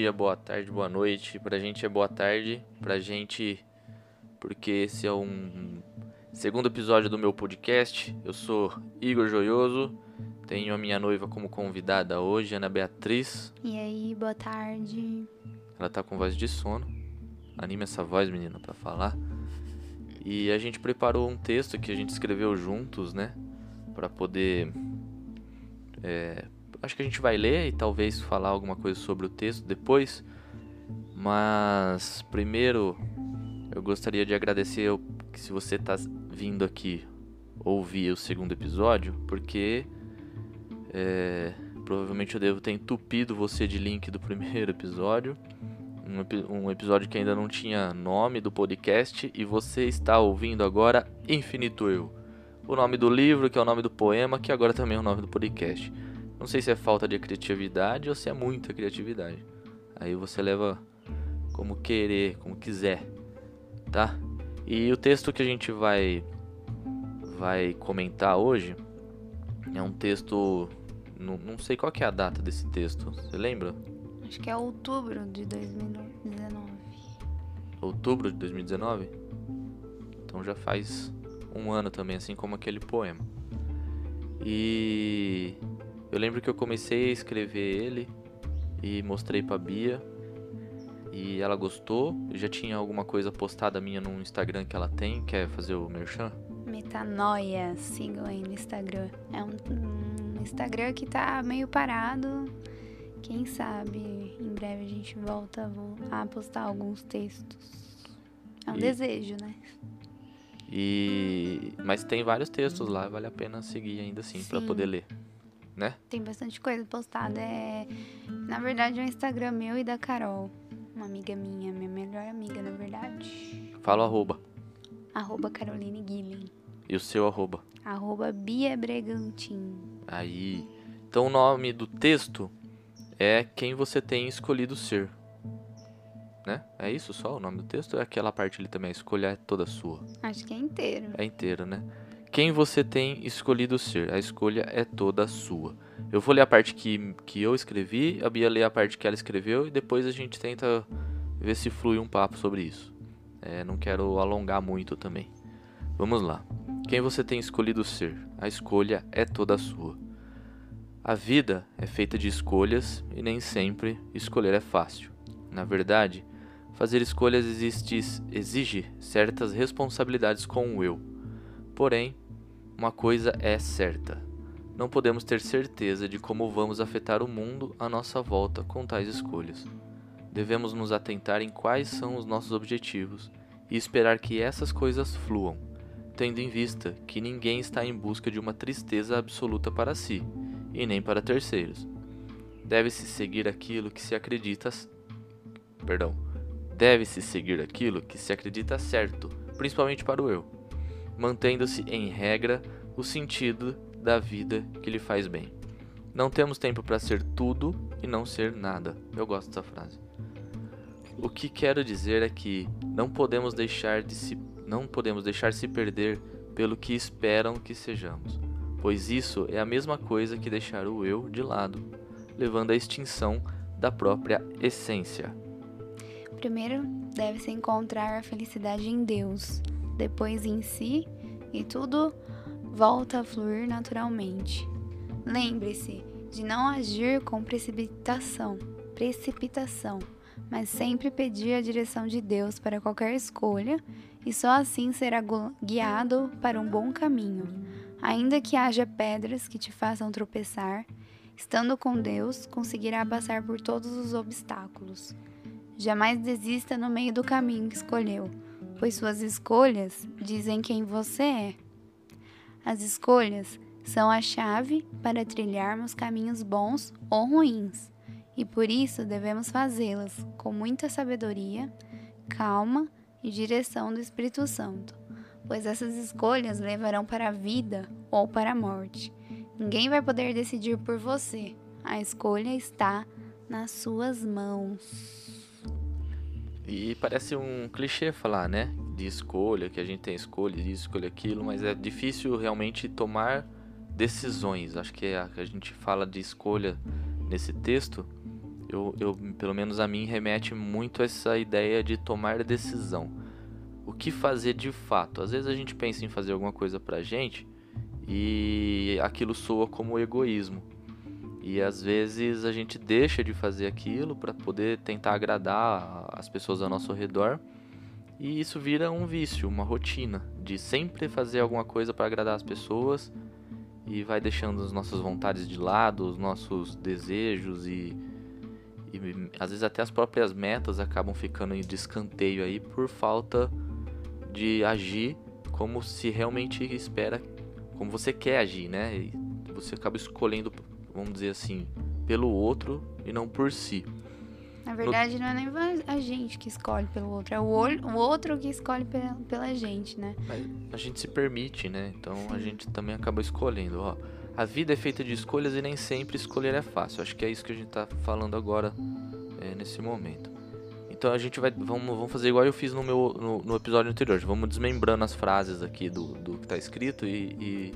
dia, boa tarde, boa noite. Pra gente é boa tarde, pra gente, porque esse é um segundo episódio do meu podcast. Eu sou Igor Joioso, tenho a minha noiva como convidada hoje, Ana Beatriz. E aí, boa tarde. Ela tá com voz de sono. Anime essa voz, menina, pra falar. E a gente preparou um texto que a gente escreveu juntos, né? Pra poder. É, acho que a gente vai ler e talvez falar alguma coisa sobre o texto depois. Mas primeiro eu gostaria de agradecer que se você está vindo aqui ouvir o segundo episódio, porque é, provavelmente eu devo ter entupido você de link do primeiro episódio. Um, um episódio que ainda não tinha nome do podcast e você está ouvindo agora Infinito Eu. O nome do livro, que é o nome do poema, que agora também é o nome do podcast. Não sei se é falta de criatividade ou se é muita criatividade. Aí você leva como querer, como quiser, tá? E o texto que a gente vai vai comentar hoje é um texto não, não sei qual é a data desse texto. Você lembra? Acho que é outubro de 2019. Outubro de 2019? Então já faz um ano também, assim como aquele poema. E eu lembro que eu comecei a escrever ele e mostrei pra Bia. E ela gostou. Já tinha alguma coisa postada minha no Instagram que ela tem. Quer fazer o merchan? Metanoia, sigam aí no Instagram. É um, um Instagram que tá meio parado. Quem sabe em breve a gente volta a postar alguns textos. É um e... desejo, né? E mas tem vários textos lá, vale a pena seguir ainda assim para poder ler né? Tem bastante coisa postada. É, na verdade, é o Instagram meu e da Carol, uma amiga minha, minha melhor amiga, na verdade. Fala o arroba. Arroba Caroline Guilherme. E o seu arroba? Arroba Bia Bregantin. Aí. Então o nome do texto é quem você tem escolhido ser. Né? É isso só o nome do texto? Ou é aquela parte ali também? A escolha é toda sua? Acho que é inteiro. É inteiro, né? Quem você tem escolhido ser. A escolha é toda sua. Eu vou ler a parte que, que eu escrevi, a Bia lê a parte que ela escreveu e depois a gente tenta ver se flui um papo sobre isso. É, não quero alongar muito também. Vamos lá. Quem você tem escolhido ser? A escolha é toda sua. A vida é feita de escolhas e nem sempre escolher é fácil. Na verdade, fazer escolhas existe, exige certas responsabilidades com o eu. Porém, uma coisa é certa: não podemos ter certeza de como vamos afetar o mundo à nossa volta com tais escolhas. Devemos nos atentar em quais são os nossos objetivos e esperar que essas coisas fluam, tendo em vista que ninguém está em busca de uma tristeza absoluta para si e nem para terceiros. Deve-se seguir aquilo que se acredita. Perdão. Deve-se seguir aquilo que se acredita certo, principalmente para o eu mantendo-se em regra o sentido da vida que lhe faz bem. Não temos tempo para ser tudo e não ser nada. Eu gosto dessa frase. O que quero dizer é que não podemos deixar de se não podemos deixar se perder pelo que esperam que sejamos, pois isso é a mesma coisa que deixar o eu de lado, levando à extinção da própria essência. Primeiro, deve-se encontrar a felicidade em Deus, depois em si e tudo volta a fluir naturalmente. Lembre-se de não agir com precipitação, precipitação, mas sempre pedir a direção de Deus para qualquer escolha e só assim será guiado para um bom caminho. Ainda que haja pedras que te façam tropeçar, estando com Deus, conseguirá passar por todos os obstáculos. Jamais desista no meio do caminho que escolheu pois suas escolhas dizem quem você é. As escolhas são a chave para trilharmos caminhos bons ou ruins, e por isso devemos fazê-las com muita sabedoria, calma e direção do Espírito Santo, pois essas escolhas levarão para a vida ou para a morte. Ninguém vai poder decidir por você. A escolha está nas suas mãos. E parece um clichê falar, né? De escolha, que a gente tem escolha, isso, escolha aquilo, mas é difícil realmente tomar decisões. Acho que a, a gente fala de escolha nesse texto eu, eu, pelo menos a mim, remete muito a essa ideia de tomar decisão. O que fazer de fato? Às vezes a gente pensa em fazer alguma coisa pra gente e aquilo soa como egoísmo. E às vezes a gente deixa de fazer aquilo para poder tentar agradar as pessoas ao nosso redor. E isso vira um vício, uma rotina de sempre fazer alguma coisa para agradar as pessoas e vai deixando as nossas vontades de lado, os nossos desejos e, e às vezes até as próprias metas acabam ficando em descanteio aí por falta de agir como se realmente espera, como você quer agir, né? E você acaba escolhendo, vamos dizer assim, pelo outro e não por si. Na verdade, não é nem a gente que escolhe pelo outro, é o, olho, o outro que escolhe pela, pela gente, né? Mas a gente se permite, né? Então Sim. a gente também acaba escolhendo. Ó, a vida é feita de escolhas e nem sempre escolher é fácil. Acho que é isso que a gente tá falando agora, é, nesse momento. Então a gente vai. Vamos, vamos fazer igual eu fiz no meu no, no episódio anterior. Vamos desmembrando as frases aqui do, do que tá escrito e, e,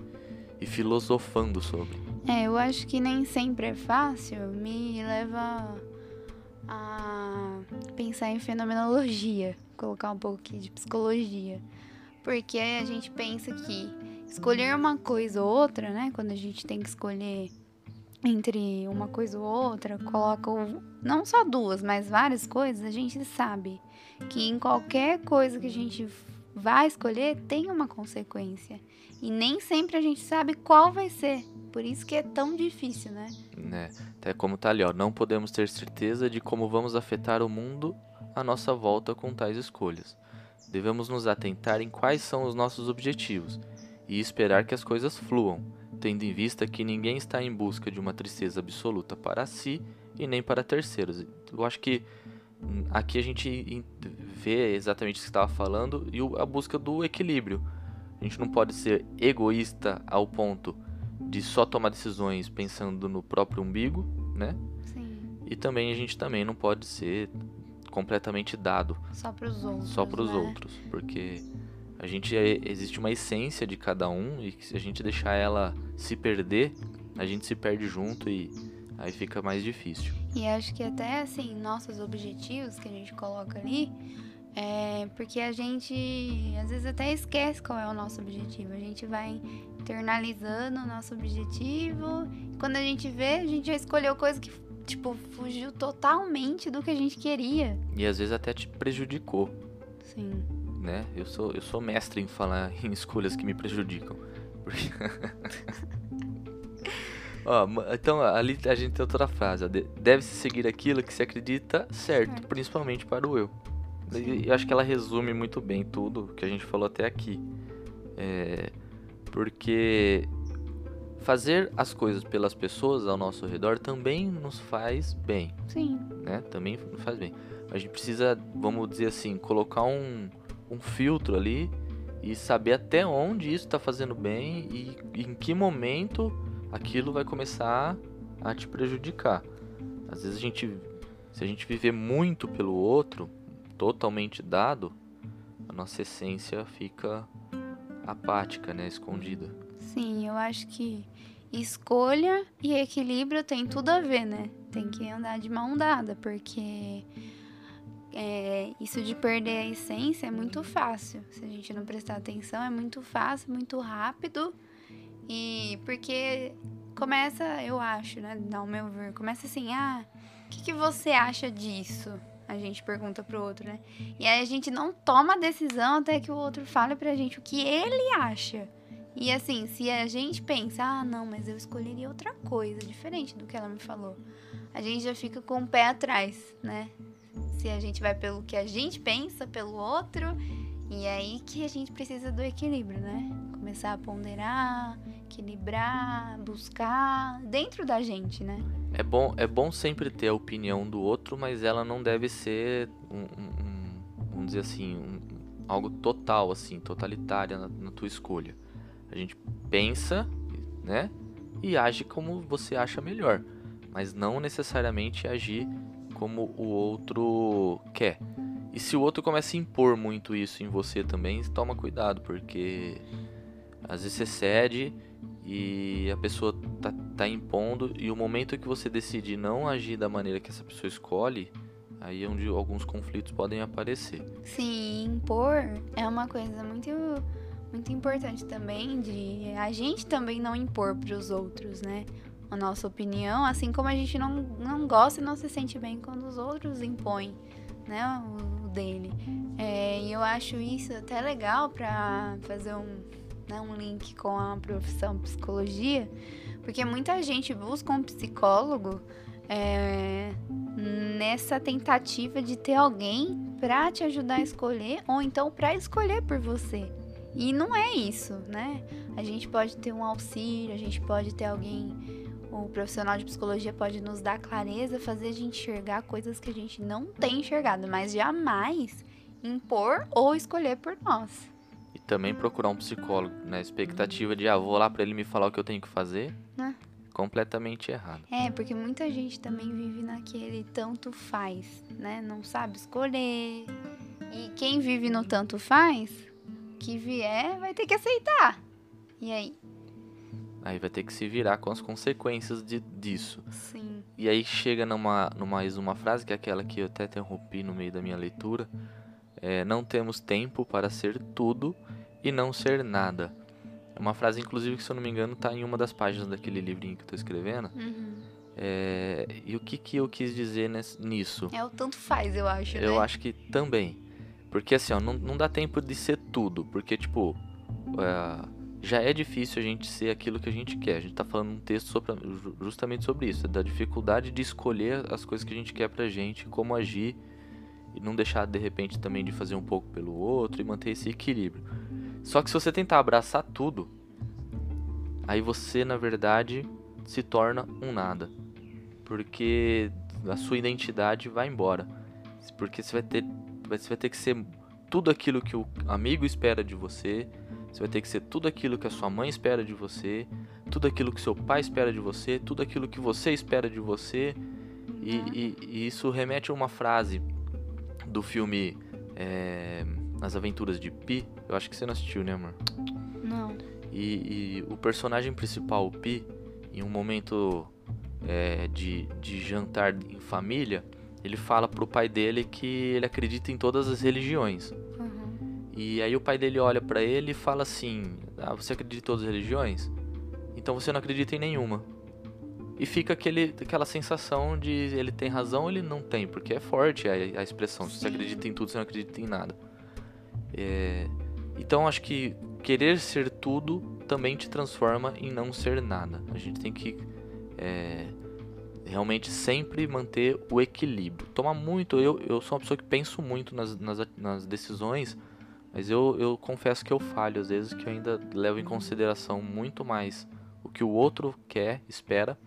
e filosofando sobre. É, eu acho que nem sempre é fácil. Me leva a pensar em fenomenologia, colocar um pouco aqui de psicologia. Porque a gente pensa que escolher uma coisa ou outra, né? Quando a gente tem que escolher entre uma coisa ou outra, coloca não só duas, mas várias coisas, a gente sabe que em qualquer coisa que a gente vai escolher tem uma consequência. E nem sempre a gente sabe qual vai ser. Por isso que é tão difícil, né? Né? Até como tá ali, ó, não podemos ter certeza de como vamos afetar o mundo à nossa volta com tais escolhas. Devemos nos atentar em quais são os nossos objetivos e esperar que as coisas fluam tendo em vista que ninguém está em busca de uma tristeza absoluta para si e nem para terceiros. Eu acho que hum, aqui a gente vê exatamente o que estava falando e a busca do equilíbrio. A gente não pode ser egoísta ao ponto de só tomar decisões pensando no próprio umbigo, né? Sim. E também a gente também não pode ser completamente dado só para os outros. Só para os né? outros, porque a gente é, existe uma essência de cada um e se a gente deixar ela se perder, a gente se perde junto e aí fica mais difícil. E acho que até assim, nossos objetivos que a gente coloca ali, é porque a gente às vezes até esquece qual é o nosso objetivo. A gente vai internalizando o nosso objetivo. Quando a gente vê, a gente já escolheu coisa que tipo fugiu totalmente do que a gente queria. E às vezes até te prejudicou. Sim né? Eu sou, eu sou mestre em falar em escolhas que me prejudicam. Ó, então ali a gente tem outra frase. Deve-se seguir aquilo que se acredita certo, principalmente para o eu. E eu acho que ela resume muito bem tudo que a gente falou até aqui. É, porque fazer as coisas pelas pessoas ao nosso redor também nos faz bem. Sim. Né? Também nos faz bem. A gente precisa, vamos dizer assim, colocar um, um filtro ali e saber até onde isso está fazendo bem e, em que momento aquilo vai começar a te prejudicar. Às vezes a gente, se a gente viver muito pelo outro, totalmente dado, a nossa essência fica apática, né, escondida. Sim, eu acho que escolha e equilíbrio tem tudo a ver, né? Tem que andar de mão dada, porque é, isso de perder a essência é muito fácil. Se a gente não prestar atenção, é muito fácil, muito rápido. E porque começa, eu acho, né? Ao meu ver, começa assim: ah, o que, que você acha disso? A gente pergunta pro outro, né? E aí a gente não toma decisão até que o outro fale pra gente o que ele acha. E assim, se a gente pensa, ah, não, mas eu escolheria outra coisa, diferente do que ela me falou, a gente já fica com o pé atrás, né? se a gente vai pelo que a gente pensa, pelo outro. E é aí que a gente precisa do equilíbrio, né? Começar a ponderar, equilibrar, buscar dentro da gente, né? É bom, é bom sempre ter a opinião do outro, mas ela não deve ser um, um, vamos dizer assim, um, algo total, assim, totalitária na, na tua escolha. A gente pensa, né? E age como você acha melhor, mas não necessariamente agir como o outro quer. E se o outro começa a impor muito isso em você também, toma cuidado, porque às vezes você cede e a pessoa tá tá impondo e o momento que você decidir não agir da maneira que essa pessoa escolhe, aí é onde alguns conflitos podem aparecer. Sim, impor é uma coisa muito muito importante também de a gente também não impor para os outros, né? A nossa opinião, assim como a gente não, não gosta e não se sente bem quando os outros impõem, né, o, o dele. É, e eu acho isso até legal para fazer um, né, um link com a profissão psicologia, porque muita gente busca um psicólogo é, nessa tentativa de ter alguém para te ajudar a escolher ou então para escolher por você. E não é isso, né? A gente pode ter um auxílio, a gente pode ter alguém, o profissional de psicologia pode nos dar clareza, fazer a gente enxergar coisas que a gente não tem enxergado, mas jamais impor ou escolher por nós. Também procurar um psicólogo, na né? expectativa de, ah, vou lá para ele me falar o que eu tenho que fazer. Né? Completamente errado. É, porque muita gente também vive naquele tanto faz, né? Não sabe escolher. E quem vive no tanto faz, que vier vai ter que aceitar. E aí? Aí vai ter que se virar com as consequências de, disso. Sim. E aí chega numa, numa, uma frase que é aquela que eu até interrompi no meio da minha leitura. É, não temos tempo para ser tudo e não ser nada. É uma frase, inclusive, que se eu não me engano, está em uma das páginas daquele livrinho que eu estou escrevendo. Uhum. É, e o que, que eu quis dizer nisso? É o tanto faz, eu acho. Eu né? acho que também. Porque assim, ó, não, não dá tempo de ser tudo. Porque, tipo, é, já é difícil a gente ser aquilo que a gente quer. A gente tá falando um texto sobre, justamente sobre isso. Da dificuldade de escolher as coisas que a gente quer pra gente, como agir. E não deixar, de repente, também de fazer um pouco pelo outro e manter esse equilíbrio. Só que se você tentar abraçar tudo, aí você, na verdade, se torna um nada. Porque a sua identidade vai embora. Porque você vai ter você vai ter que ser tudo aquilo que o amigo espera de você, você vai ter que ser tudo aquilo que a sua mãe espera de você, tudo aquilo que seu pai espera de você, tudo aquilo que você espera de você. E, e, e isso remete a uma frase do filme é, As Aventuras de Pi. Eu acho que você não assistiu, né, amor? Não. E, e o personagem principal, o Pi, em um momento é, de, de jantar em família, ele fala pro pai dele que ele acredita em todas as religiões. Uhum. E aí o pai dele olha para ele e fala assim: ah, você acredita em todas as religiões? Então você não acredita em nenhuma. E fica aquele, aquela sensação de ele tem razão ou ele não tem, porque é forte a, a expressão. Se você acredita em tudo, você não acredita em nada. É, então acho que querer ser tudo também te transforma em não ser nada. A gente tem que é, realmente sempre manter o equilíbrio. Tomar muito, eu, eu sou uma pessoa que penso muito nas, nas, nas decisões, mas eu, eu confesso que eu falho às vezes, que eu ainda levo em consideração muito mais o que o outro quer, espera,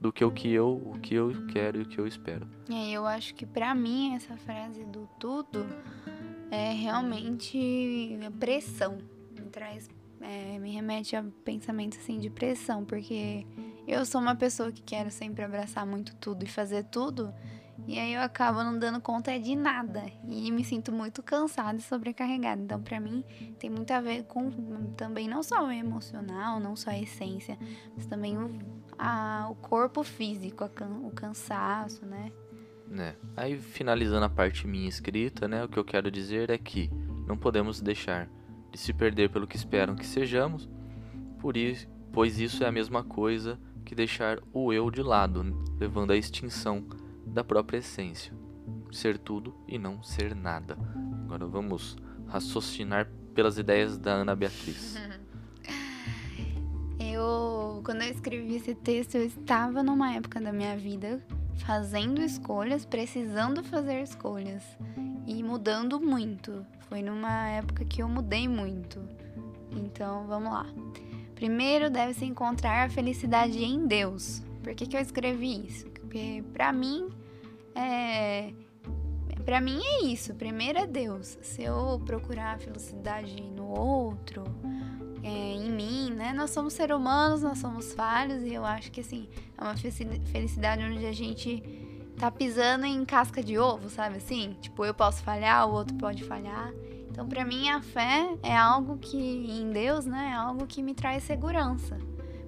do que o que eu, o que eu quero e o que eu espero. É, eu acho que para mim essa frase do tudo é realmente pressão, me traz, é, me remete a pensamento assim de pressão, porque eu sou uma pessoa que quero sempre abraçar muito tudo e fazer tudo, e aí eu acabo não dando conta de nada e me sinto muito cansada e sobrecarregada. Então, para mim, tem muito a ver com também não só o emocional, não só a essência, mas também o, a, o corpo físico, a, o cansaço, né? Né? Aí, finalizando a parte minha escrita, né? O que eu quero dizer é que não podemos deixar de se perder pelo que esperam que sejamos, por isso, pois isso é a mesma coisa que deixar o eu de lado, levando à extinção da própria essência. Ser tudo e não ser nada. Agora vamos raciocinar pelas ideias da Ana Beatriz. Eu, quando eu escrevi esse texto, eu estava numa época da minha vida fazendo escolhas, precisando fazer escolhas e mudando muito. Foi numa época que eu mudei muito. Então, vamos lá. Primeiro deve-se encontrar a felicidade em Deus. Por que, que eu escrevi isso? Porque para mim é para mim é isso. Primeiro é Deus. Se eu procurar a felicidade no outro, é, em mim, né? Nós somos seres humanos, nós somos falhos e eu acho que assim é uma felicidade onde a gente tá pisando em casca de ovo, sabe assim? Tipo, eu posso falhar, o outro pode falhar. Então, para mim, a fé é algo que, em Deus, né, é algo que me traz segurança.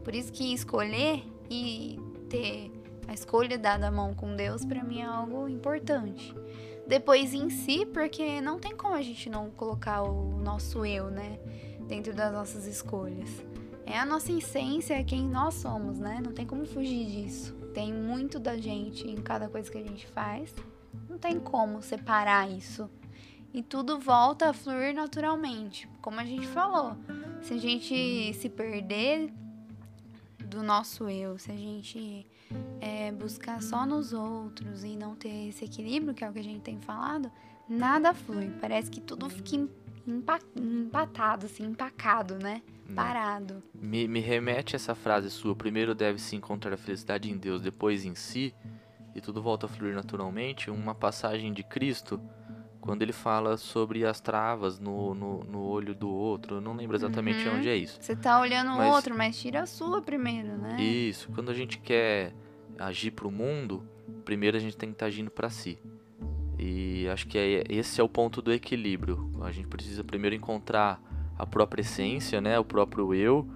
Por isso que escolher e ter a escolha dada à mão com Deus, para mim é algo importante. Depois em si, porque não tem como a gente não colocar o nosso eu, né, dentro das nossas escolhas. É a nossa essência, é quem nós somos, né? Não tem como fugir disso. Tem muito da gente em cada coisa que a gente faz. Não tem como separar isso. E tudo volta a fluir naturalmente. Como a gente falou, se a gente se perder do nosso eu, se a gente é, buscar só nos outros e não ter esse equilíbrio, que é o que a gente tem falado, nada flui. Parece que tudo fica empatado, assim, empacado, né? né? Parado. Me, me remete essa frase sua: primeiro deve-se encontrar a felicidade em Deus, depois em si, e tudo volta a fluir naturalmente. Uma passagem de Cristo quando ele fala sobre as travas no, no, no olho do outro. Eu não lembro exatamente uhum. onde é isso. Você tá olhando o outro, mas tira a sua primeiro, né? Isso. Quando a gente quer agir para o mundo, primeiro a gente tem que estar tá agindo para si. E acho que é, esse é o ponto do equilíbrio. A gente precisa primeiro encontrar a própria essência, né, o próprio eu,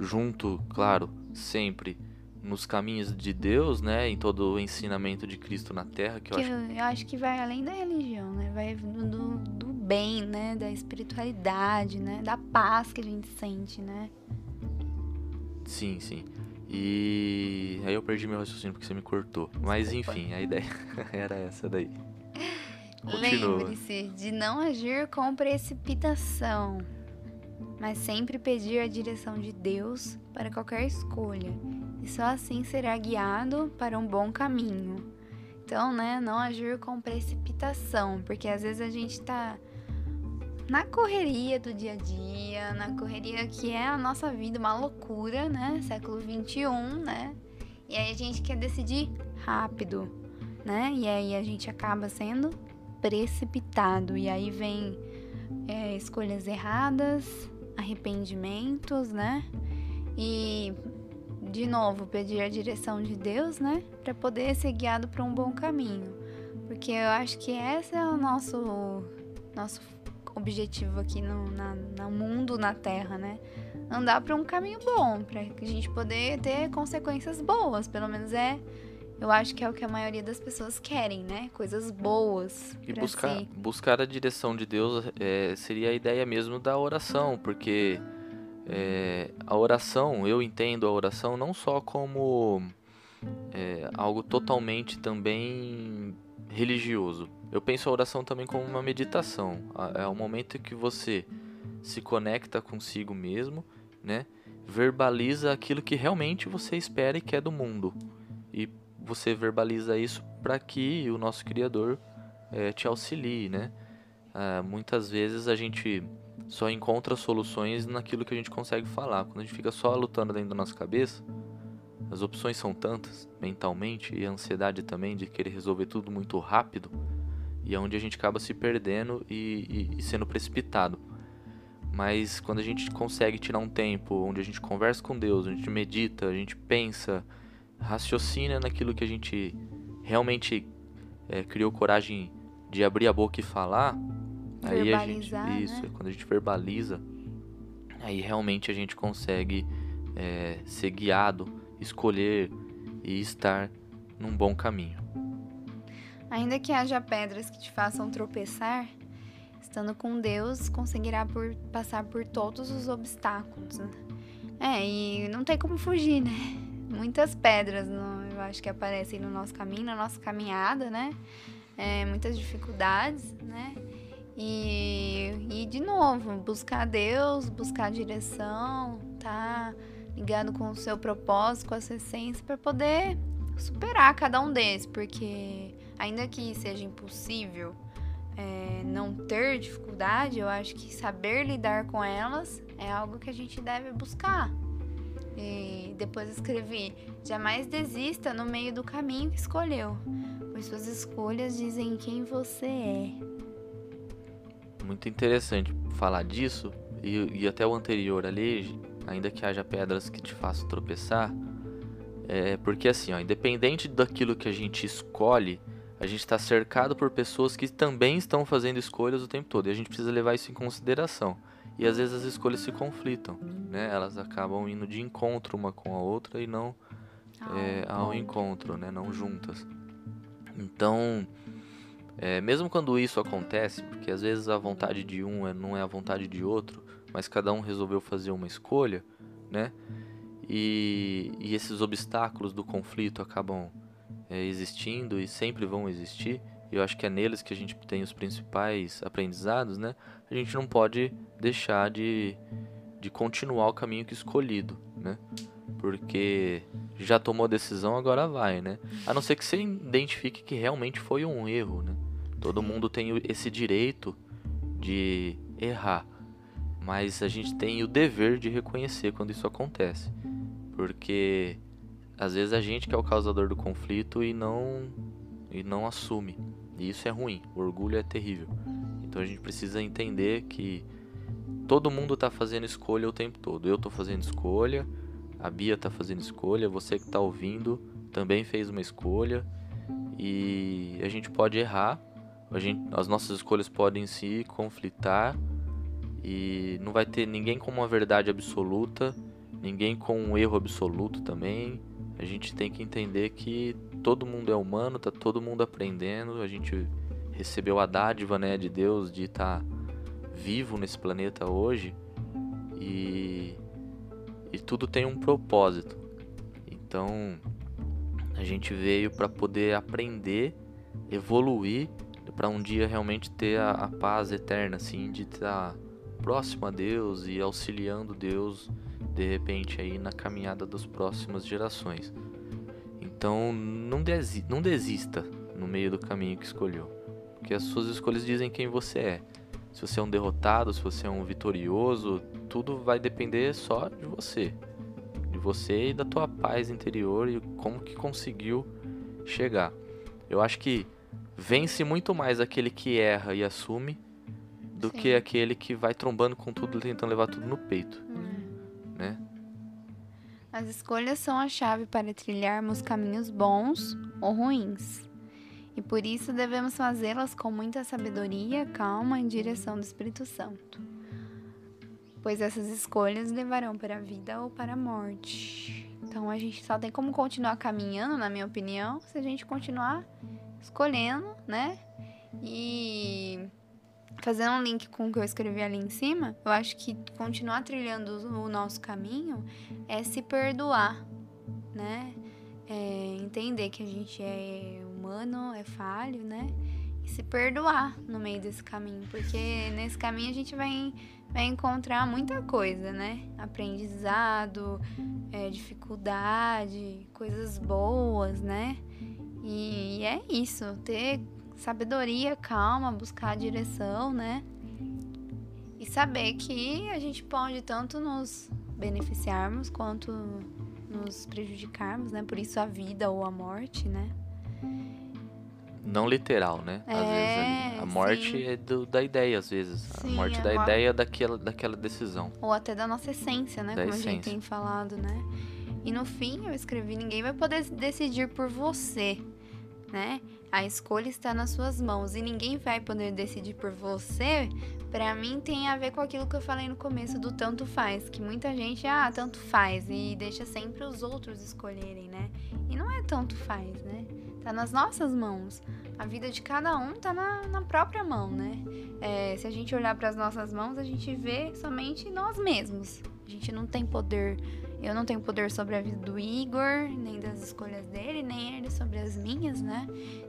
junto, claro, sempre nos caminhos de Deus, né, em todo o ensinamento de Cristo na Terra, que, que eu, acho... eu acho que vai além da religião, né, vai do, do bem, né, da espiritualidade, né, da paz que a gente sente, né. Sim, sim. E aí eu perdi meu raciocínio porque você me cortou. Mas enfim, a ideia era essa daí. Lembre-se de não agir com precipitação, mas sempre pedir a direção de Deus para qualquer escolha e só assim será guiado para um bom caminho. Então, né, não agir com precipitação, porque às vezes a gente tá na correria do dia a dia, na correria que é a nossa vida, uma loucura, né? Século 21, né? E aí a gente quer decidir rápido, né? E aí a gente acaba sendo precipitado. E aí vem é, escolhas erradas, arrependimentos, né? E de novo, pedir a direção de Deus, né? Para poder ser guiado para um bom caminho. Porque eu acho que esse é o nosso, nosso objetivo aqui no na, no mundo, na Terra, né? Andar para um caminho bom, para a gente poder ter consequências boas. Pelo menos é. Eu acho que é o que a maioria das pessoas querem, né? Coisas boas. E buscar, si. buscar a direção de Deus é, seria a ideia mesmo da oração, porque é, a oração, eu entendo a oração não só como é, algo totalmente também religioso. Eu penso a oração também como uma meditação. É o momento em que você se conecta consigo mesmo, né? Verbaliza aquilo que realmente você espera e quer do mundo. Você verbaliza isso para que o nosso Criador é, te auxilie, né? Ah, muitas vezes a gente só encontra soluções naquilo que a gente consegue falar. Quando a gente fica só lutando dentro da nossa cabeça, as opções são tantas mentalmente e a ansiedade também de querer resolver tudo muito rápido e é onde a gente acaba se perdendo e, e, e sendo precipitado. Mas quando a gente consegue tirar um tempo onde a gente conversa com Deus, a gente medita, a gente pensa, raciocina naquilo que a gente realmente é, criou coragem de abrir a boca e falar, aí a gente isso, né? quando a gente verbaliza, aí realmente a gente consegue é, ser guiado, escolher e estar num bom caminho. Ainda que haja pedras que te façam tropeçar, estando com Deus, conseguirá por, passar por todos os obstáculos. Né? É, e não tem como fugir, né? Muitas pedras, no, eu acho que aparecem no nosso caminho, na nossa caminhada, né? É, muitas dificuldades, né? E, e de novo, buscar Deus, buscar direção, tá ligado com o seu propósito, com a sua essência, para poder superar cada um desses, porque ainda que seja impossível é, não ter dificuldade, eu acho que saber lidar com elas é algo que a gente deve buscar. E depois escrevi: jamais desista no meio do caminho que escolheu, pois suas escolhas dizem quem você é. Muito interessante falar disso, e, e até o anterior ali, ainda que haja pedras que te façam tropeçar, é porque assim, ó, independente daquilo que a gente escolhe, a gente está cercado por pessoas que também estão fazendo escolhas o tempo todo e a gente precisa levar isso em consideração. E às vezes as escolhas se conflitam, né? Elas acabam indo de encontro uma com a outra e não é, ao encontro, né? Não juntas. Então, é, mesmo quando isso acontece, porque às vezes a vontade de um é, não é a vontade de outro, mas cada um resolveu fazer uma escolha, né? E, e esses obstáculos do conflito acabam é, existindo e sempre vão existir. Eu acho que é neles que a gente tem os principais aprendizados, né? A gente não pode deixar de, de continuar o caminho que escolhido, né? Porque já tomou a decisão, agora vai, né? A não ser que você identifique que realmente foi um erro, né? Todo mundo tem esse direito de errar, mas a gente tem o dever de reconhecer quando isso acontece, porque às vezes a gente que é o causador do conflito e não e não assume. E isso é ruim. O orgulho é terrível. Então a gente precisa entender que todo mundo está fazendo escolha o tempo todo. Eu estou fazendo escolha, a Bia está fazendo escolha, você que está ouvindo também fez uma escolha e a gente pode errar, a gente, as nossas escolhas podem se conflitar e não vai ter ninguém com uma verdade absoluta, ninguém com um erro absoluto também. A gente tem que entender que todo mundo é humano, tá todo mundo aprendendo, a gente recebeu a dádiva, né, de Deus de estar tá vivo nesse planeta hoje e e tudo tem um propósito. Então, a gente veio para poder aprender, evoluir, para um dia realmente ter a, a, paz eterna, assim, de estar tá próximo a Deus e auxiliando Deus de repente aí na caminhada das próximas gerações. Então, não, desi não desista no meio do caminho que escolheu, porque as suas escolhas dizem quem você é. Se você é um derrotado, se você é um vitorioso, tudo vai depender só de você. De você e da tua paz interior e como que conseguiu chegar. Eu acho que vence muito mais aquele que erra e assume do Sim. que aquele que vai trombando com tudo, tentando levar tudo no peito. As escolhas são a chave para trilharmos caminhos bons ou ruins e por isso devemos fazê-las com muita sabedoria, calma em direção do Espírito Santo. Pois essas escolhas levarão para a vida ou para a morte. Então a gente só tem como continuar caminhando, na minha opinião, se a gente continuar escolhendo, né? E fazendo um link com o que eu escrevi ali em cima, eu acho que continuar trilhando o nosso caminho é se perdoar, né? É entender que a gente é humano, é falho, né? E se perdoar no meio desse caminho, porque nesse caminho a gente vai, vai encontrar muita coisa, né? Aprendizado, é, dificuldade, coisas boas, né? E, e é isso, ter sabedoria, calma, buscar a direção, né? E saber que a gente pode tanto nos beneficiarmos quanto nos prejudicarmos, né? Por isso a vida ou a morte, né? Não literal, né? Às é, vezes ali. A morte sim. é do, da ideia, às vezes. Sim, a morte a da morte... ideia daquela, daquela decisão. Ou até da nossa essência, né? Da Como essência. a gente tem falado, né? E no fim, eu escrevi: ninguém vai poder decidir por você, né? A escolha está nas suas mãos e ninguém vai poder decidir por você. Para mim, tem a ver com aquilo que eu falei no começo do tanto faz, que muita gente, ah, tanto faz e deixa sempre os outros escolherem, né? E não é tanto faz, né? Tá nas nossas mãos. A vida de cada um tá na, na própria mão, né? É, se a gente olhar para as nossas mãos, a gente vê somente nós mesmos. A gente não tem poder. Eu não tenho poder sobre a vida do Igor, nem das escolhas dele, nem ele sobre as minhas, né?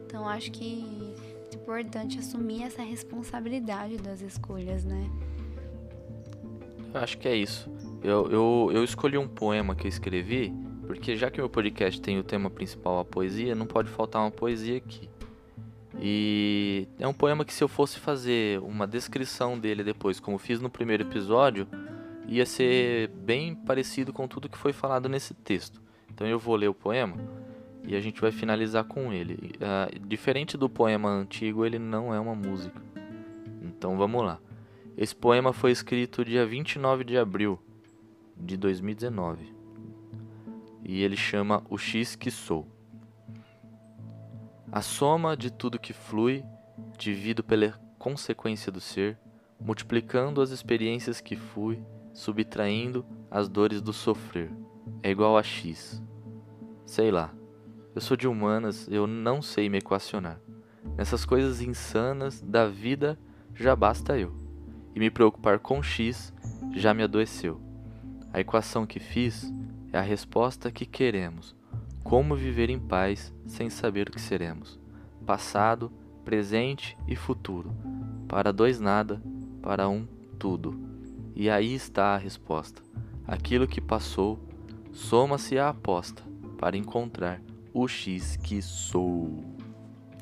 Então acho que é importante assumir essa responsabilidade das escolhas, né? Acho que é isso. Eu, eu, eu escolhi um poema que eu escrevi porque já que meu podcast tem o tema principal a poesia, não pode faltar uma poesia aqui. E é um poema que se eu fosse fazer uma descrição dele depois, como fiz no primeiro episódio, ia ser bem parecido com tudo que foi falado nesse texto. Então eu vou ler o poema e a gente vai finalizar com ele. Uh, diferente do poema antigo, ele não é uma música. Então vamos lá. Esse poema foi escrito dia 29 de abril de 2019 e ele chama O X que Sou. A soma de tudo que flui, divido pela consequência do ser, multiplicando as experiências que fui, subtraindo as dores do sofrer, é igual a X. Sei lá. Eu sou de humanas, eu não sei me equacionar. Nessas coisas insanas da vida já basta eu. E me preocupar com X já me adoeceu. A equação que fiz é a resposta que queremos. Como viver em paz sem saber o que seremos? Passado, presente e futuro. Para dois nada, para um tudo. E aí está a resposta. Aquilo que passou, soma-se à aposta para encontrar o X que sou.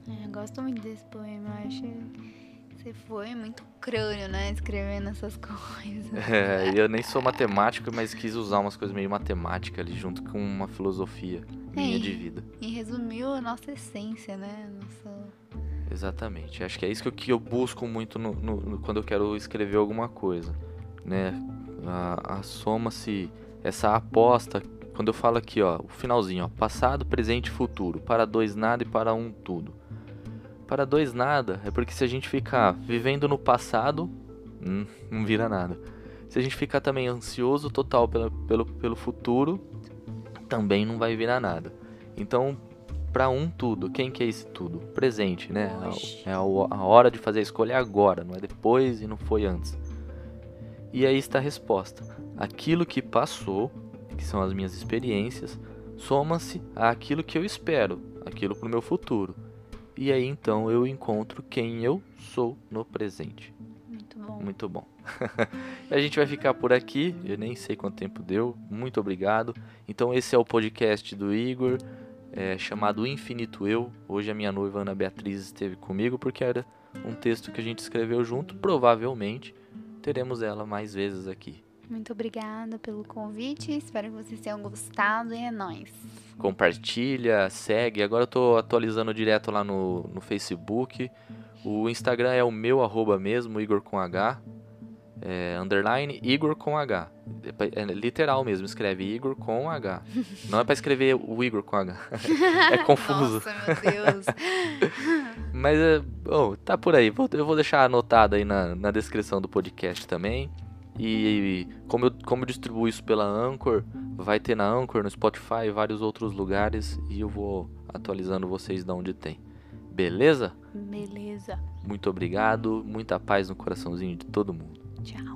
É, eu gosto muito desse poema, eu acho que você foi muito crânio, né, escrevendo essas coisas. É, eu nem sou matemático, mas quis usar umas coisas meio matemática ali junto com uma filosofia minha É, de vida. E resumiu a nossa essência, né? Nossa... Exatamente. Acho que é isso que eu, que eu busco muito no, no- no- quando eu quero escrever alguma coisa, né? A, a soma-se essa aposta. Quando eu falo aqui, ó, o finalzinho, ó, passado, presente e futuro, para dois nada e para um tudo. Para dois nada é porque se a gente ficar vivendo no passado, hum, não vira nada. Se a gente ficar também ansioso total pela, pelo, pelo futuro, também não vai virar nada. Então, para um tudo, quem que é esse tudo? Presente, né? É a, a hora de fazer a escolha agora, não é depois e não foi antes. E aí está a resposta. Aquilo que passou, que são as minhas experiências, soma-se àquilo que eu espero, aquilo para o meu futuro. E aí então eu encontro quem eu sou no presente. Muito bom. Muito bom. E a gente vai ficar por aqui. Eu nem sei quanto tempo deu. Muito obrigado. Então esse é o podcast do Igor, é, chamado Infinito Eu. Hoje a minha noiva Ana Beatriz esteve comigo porque era um texto que a gente escreveu junto. Provavelmente teremos ela mais vezes aqui. Muito obrigada pelo convite. Espero que vocês tenham gostado e é nóis. Compartilha, segue. Agora eu tô atualizando direto lá no, no Facebook. O Instagram é o meu arroba mesmo, Igor com H. É, underline Igor com H. É É literal mesmo, escreve Igor com H. Não é pra escrever o Igor com H. é confuso. Nossa, meu Deus. Mas é, bom, tá por aí. Eu vou deixar anotado aí na, na descrição do podcast também. E como eu, como eu distribuo isso pela Anchor, vai ter na Anchor, no Spotify e vários outros lugares. E eu vou atualizando vocês de onde tem. Beleza? Beleza. Muito obrigado. Muita paz no coraçãozinho de todo mundo. Tchau.